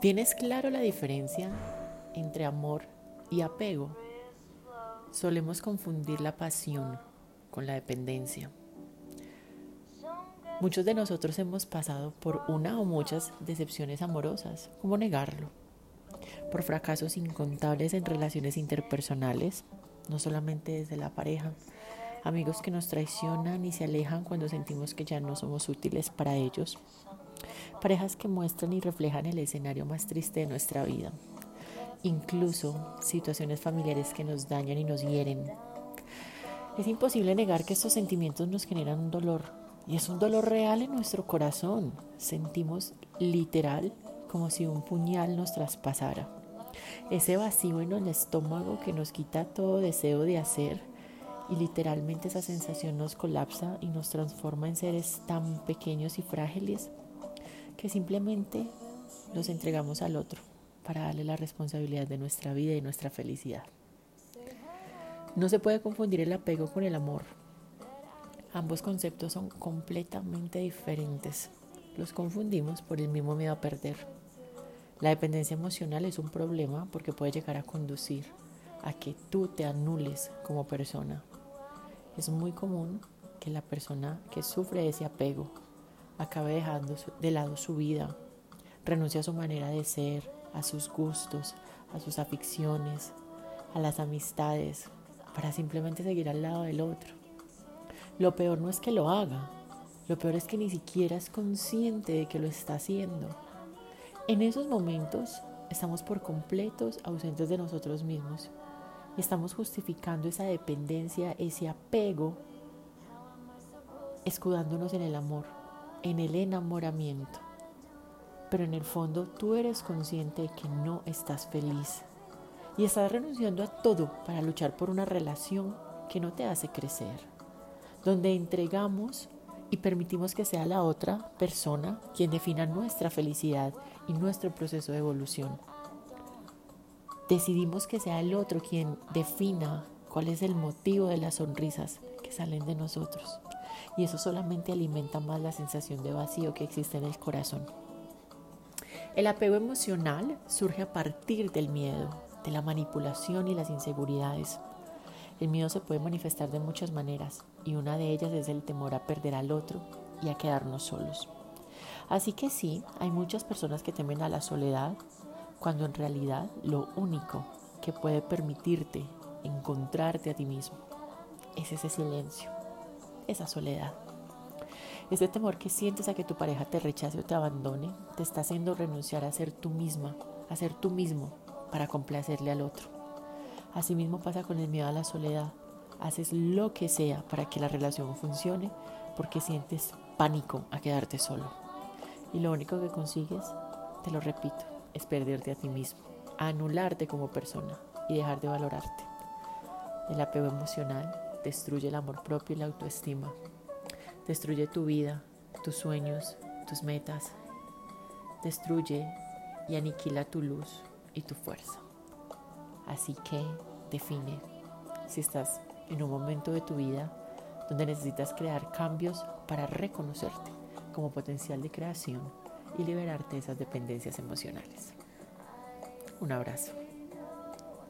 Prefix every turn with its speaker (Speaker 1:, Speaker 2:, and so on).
Speaker 1: ¿Tienes claro la diferencia entre amor y apego? Solemos confundir la pasión con la dependencia. Muchos de nosotros hemos pasado por una o muchas decepciones amorosas. ¿Cómo negarlo? Por fracasos incontables en relaciones interpersonales, no solamente desde la pareja, amigos que nos traicionan y se alejan cuando sentimos que ya no somos útiles para ellos, parejas que muestran y reflejan el escenario más triste de nuestra vida, incluso situaciones familiares que nos dañan y nos hieren. Es imposible negar que estos sentimientos nos generan un dolor, y es un dolor real en nuestro corazón. Sentimos literal como si un puñal nos traspasara. Ese vacío en el estómago que nos quita todo deseo de hacer y literalmente esa sensación nos colapsa y nos transforma en seres tan pequeños y frágiles que simplemente nos entregamos al otro para darle la responsabilidad de nuestra vida y nuestra felicidad. No se puede confundir el apego con el amor. Ambos conceptos son completamente diferentes. Los confundimos por el mismo miedo a perder. La dependencia emocional es un problema porque puede llegar a conducir a que tú te anules como persona es muy común que la persona que sufre ese apego acabe dejando de lado su vida, renuncie a su manera de ser, a sus gustos, a sus aficiones, a las amistades, para simplemente seguir al lado del otro. Lo peor no es que lo haga, lo peor es que ni siquiera es consciente de que lo está haciendo. En esos momentos estamos por completos ausentes de nosotros mismos y estamos justificando esa dependencia, ese apego, escudándonos en el amor, en el enamoramiento. Pero en el fondo tú eres consciente de que no estás feliz y estás renunciando a todo para luchar por una relación que no te hace crecer, donde entregamos y permitimos que sea la otra persona quien defina nuestra felicidad y nuestro proceso de evolución. Decidimos que sea el otro quien defina cuál es el motivo de las sonrisas que salen de nosotros. Y eso solamente alimenta más la sensación de vacío que existe en el corazón. El apego emocional surge a partir del miedo, de la manipulación y las inseguridades. El miedo se puede manifestar de muchas maneras y una de ellas es el temor a perder al otro y a quedarnos solos. Así que sí, hay muchas personas que temen a la soledad, cuando en realidad lo único que puede permitirte encontrarte a ti mismo es ese silencio, esa soledad. Ese temor que sientes a que tu pareja te rechace o te abandone te está haciendo renunciar a ser tú misma, a ser tú mismo para complacerle al otro. Asimismo pasa con el miedo a la soledad. Haces lo que sea para que la relación funcione porque sientes pánico a quedarte solo. Y lo único que consigues, te lo repito, es perderte a ti mismo, anularte como persona y dejar de valorarte. El apego emocional destruye el amor propio y la autoestima. Destruye tu vida, tus sueños, tus metas. Destruye y aniquila tu luz y tu fuerza. Así que define si estás en un momento de tu vida donde necesitas crear cambios para reconocerte como potencial de creación y liberarte de esas dependencias emocionales. Un abrazo.